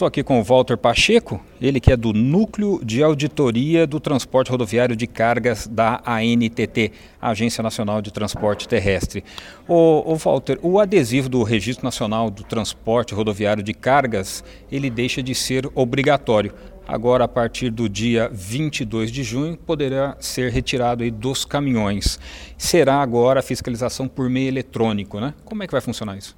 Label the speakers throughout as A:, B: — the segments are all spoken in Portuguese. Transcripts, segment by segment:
A: Estou aqui com o Walter Pacheco, ele que é do Núcleo de Auditoria do Transporte Rodoviário de Cargas da ANTT, Agência Nacional de Transporte Terrestre. O, o Walter, o adesivo do Registro Nacional do Transporte Rodoviário de Cargas, ele deixa de ser obrigatório. Agora, a partir do dia 22 de junho, poderá ser retirado aí dos caminhões. Será agora a fiscalização por meio eletrônico, né? Como é que vai funcionar isso?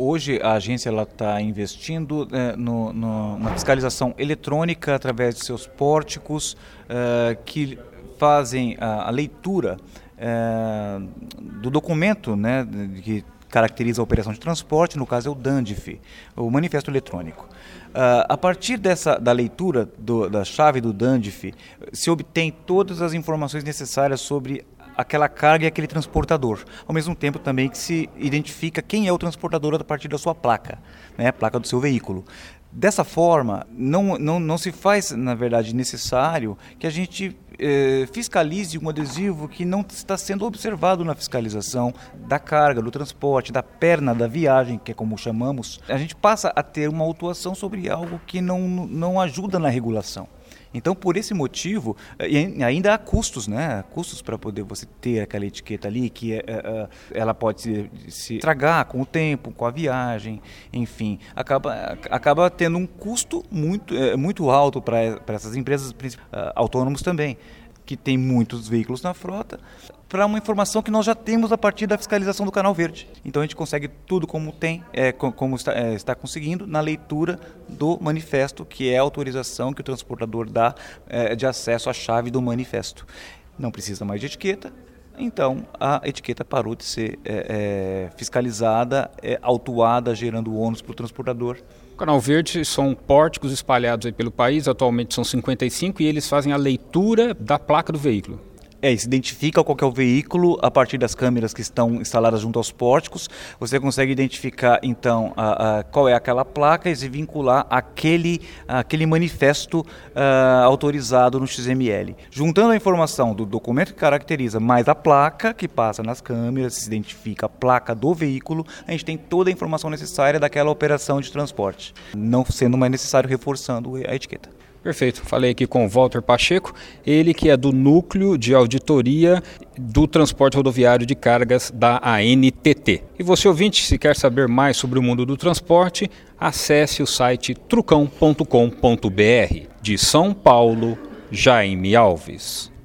B: Hoje a agência está investindo é, no, no, na fiscalização eletrônica através de seus pórticos é, que fazem a, a leitura é, do documento né, que caracteriza a operação de transporte, no caso é o DANDIF, o Manifesto Eletrônico. Uh, a partir dessa, da leitura do, da chave do DANDIF, se obtém todas as informações necessárias sobre aquela carga e aquele transportador. Ao mesmo tempo também que se identifica quem é o transportador a partir da sua placa, né, a placa do seu veículo. Dessa forma, não, não, não se faz, na verdade, necessário que a gente eh, fiscalize um adesivo que não está sendo observado na fiscalização da carga, do transporte, da perna da viagem, que é como chamamos. A gente passa a ter uma autuação sobre algo que não, não ajuda na regulação. Então, por esse motivo, e ainda há custos, né? Custos para poder você ter aquela etiqueta ali, que é, é, ela pode se, se estragar com o tempo, com a viagem, enfim, acaba, acaba tendo um custo muito, é, muito alto para essas empresas autônomos também que tem muitos veículos na frota, para uma informação que nós já temos a partir da fiscalização do Canal Verde. Então a gente consegue tudo como tem, é, como está, é, está conseguindo na leitura do manifesto, que é a autorização que o transportador dá é, de acesso à chave do manifesto. Não precisa mais de etiqueta, então a etiqueta parou de ser é, é, fiscalizada, é, autuada, gerando ônus para o transportador.
A: Canal Verde são pórticos espalhados pelo país, atualmente são 55, e eles fazem a leitura da placa do veículo.
B: É, se identifica qual é o veículo a partir das câmeras que estão instaladas junto aos pórticos. Você consegue identificar então a, a, qual é aquela placa e se vincular aquele, aquele manifesto uh, autorizado no XML. Juntando a informação do documento que caracteriza mais a placa que passa nas câmeras, se identifica a placa do veículo, a gente tem toda a informação necessária daquela operação de transporte, não sendo mais necessário reforçando a etiqueta.
A: Perfeito. Falei aqui com o Walter Pacheco, ele que é do Núcleo de Auditoria do Transporte Rodoviário de Cargas da ANTT. E você ouvinte, se quer saber mais sobre o mundo do transporte, acesse o site trucão.com.br. De São Paulo, Jaime Alves.